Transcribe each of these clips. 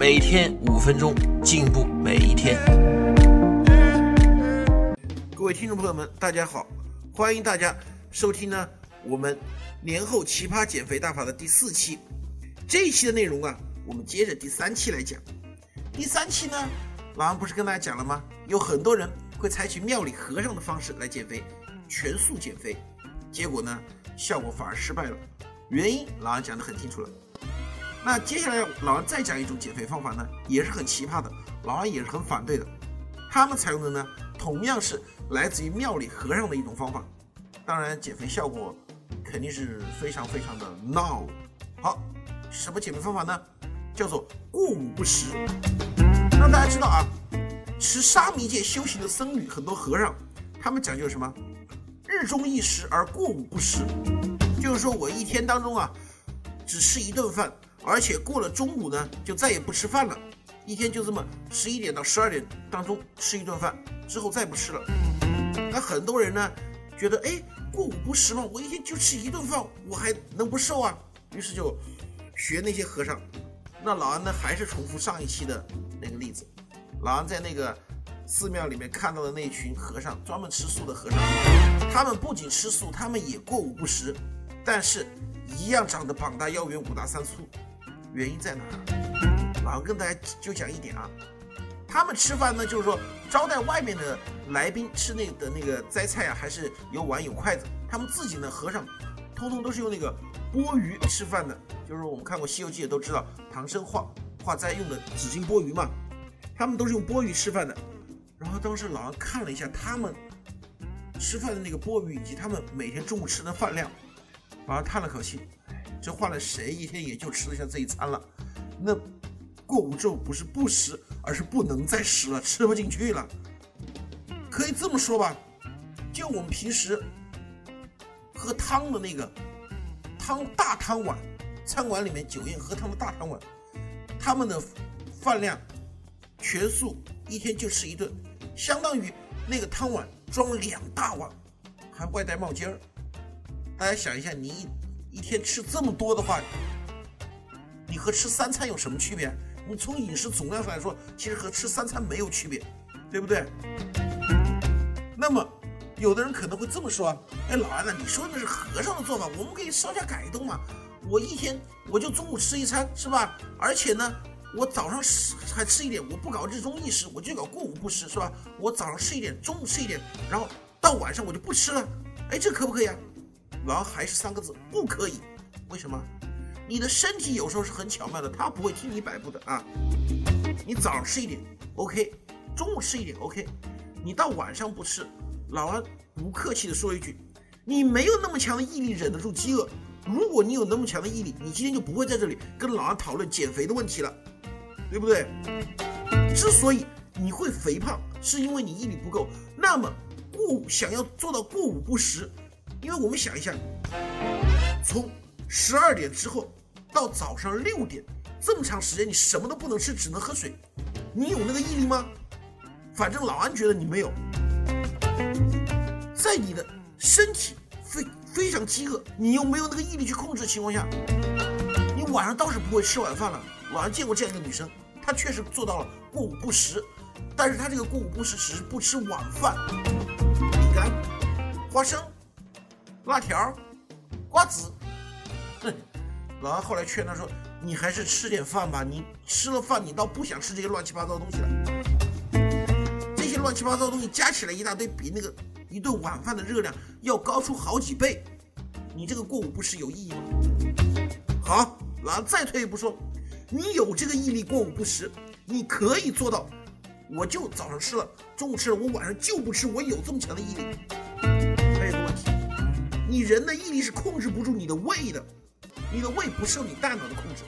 每天五分钟，进步每一天。各位听众朋友们，大家好，欢迎大家收听呢我们年后奇葩减肥大法的第四期。这一期的内容啊，我们接着第三期来讲。第三期呢，老安不是跟大家讲了吗？有很多人会采取庙里和尚的方式来减肥，全素减肥，结果呢，效果反而失败了。原因老安讲得很清楚了。那接下来老王再讲一种减肥方法呢，也是很奇葩的，老王也是很反对的。他们采用的呢，同样是来自于庙里和尚的一种方法，当然减肥效果肯定是非常非常的闹。好，什么减肥方法呢？叫做过午不食。让大家知道啊，持沙弥戒修行的僧侣很多和尚，他们讲究什么？日中一食而过午不食。就是说我一天当中啊，只吃一顿饭，而且过了中午呢，就再也不吃饭了。一天就这么十一点到十二点当中吃一顿饭，之后再不吃了。那很多人呢，觉得哎，过午不食嘛，我一天就吃一顿饭，我还能不瘦啊？于是就学那些和尚。那老安呢，还是重复上一期的那个例子。老安在那个寺庙里面看到的那群和尚，专门吃素的和尚，他们不仅吃素，他们也过午不食。但是，一样长得膀大腰圆五大三粗，原因在哪？老王跟大家就讲一点啊，他们吃饭呢，就是说招待外面的来宾吃那的那个斋菜啊，还是有碗有筷子。他们自己呢，和尚通通都是用那个钵盂吃饭的，就是我们看过《西游记》也都知道，唐僧化化斋用的纸巾钵盂嘛，他们都是用钵盂吃饭的。然后当时老王看了一下他们吃饭的那个钵盂，以及他们每天中午吃的饭量。老王叹了口气，这换了谁一天也就吃得下这一餐了。那过午之后不是不食，而是不能再食了，吃不进去了。可以这么说吧，就我们平时喝汤的那个汤大汤碗，餐馆里面酒宴喝汤的大汤碗，他们的饭量全素一天就吃一顿，相当于那个汤碗装两大碗，还外带冒尖儿。大家想一下，你一一天吃这么多的话，你和吃三餐有什么区别？你从饮食总量上来说，其实和吃三餐没有区别，对不对？那么，有的人可能会这么说：“哎，老安呐，你说的是和尚的做法，我们可以稍加改动嘛。我一天我就中午吃一餐，是吧？而且呢，我早上吃还吃一点，我不搞日中一食，我就搞过午不食，是吧？我早上吃一点，中午吃一点，然后到晚上我就不吃了。哎，这可不可以啊？”老王还是三个字，不可以。为什么？你的身体有时候是很巧妙的，他不会听你摆布的啊。你早上吃一点，OK；中午吃一点，OK。你到晚上不吃，老王不客气的说一句，你没有那么强的毅力忍得住饥饿。如果你有那么强的毅力，你今天就不会在这里跟老王讨论减肥的问题了，对不对？之所以你会肥胖，是因为你毅力不够。那么过午想要做到过午不食。因为我们想一下，从十二点之后到早上六点这么长时间，你什么都不能吃，只能喝水，你有那个毅力吗？反正老安觉得你没有。在你的身体非非常饥饿，你又没有那个毅力去控制的情况下，你晚上倒是不会吃晚饭了。老安见过这样一个女生，她确实做到了过午不食，但是她这个过午不食只是不吃晚饭，饼干、花生。辣条、瓜子，哼！老王后来劝他说：“你还是吃点饭吧，你吃了饭，你倒不想吃这些乱七八糟的东西了。这些乱七八糟的东西加起来一大堆，比那个一顿晚饭的热量要高出好几倍。你这个过午不食有意义吗？”好，老王再退一步说：“你有这个毅力过午不食，你可以做到。我就早上吃了，中午吃了，我晚上就不吃，我有这么强的毅力。”你人的毅力是控制不住你的胃的，你的胃不受你大脑的控制。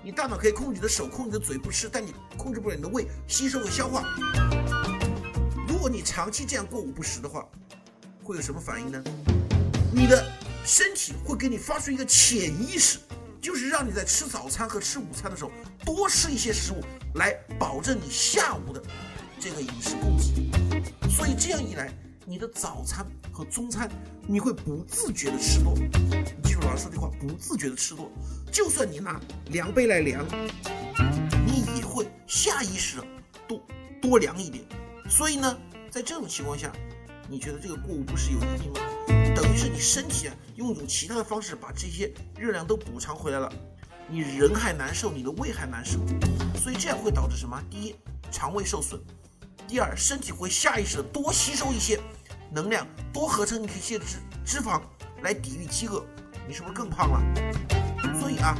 你大脑可以控制你的手、控制你的嘴不吃，但你控制不了你的胃吸收和消化。如果你长期这样过午不食的话，会有什么反应呢？你的身体会给你发出一个潜意识，就是让你在吃早餐和吃午餐的时候多吃一些食物，来保证你下午的这个饮食供给。所以这样一来，你的早餐和中餐你会不自觉的吃多。你记住老师说这话，不自觉的吃多。就算你拿量杯来量，你也会下意识的多多量一点。所以呢，在这种情况下，你觉得这个过午不食有意义吗？等于是你身体啊，用一种其他的方式把这些热量都补偿回来了，你人还难受，你的胃还难受，所以这样会导致什么？第一，肠胃受损；第二，身体会下意识的多吸收一些能量，多合成一些脂脂肪来抵御饥饿，你是不是更胖了？所以啊，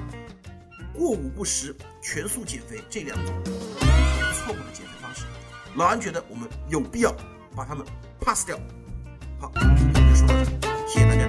过午不食、全素减肥这两种错误的减肥方式，老安觉得我们有必要把它们 pass 掉。好，今天就说到这，谢谢大家，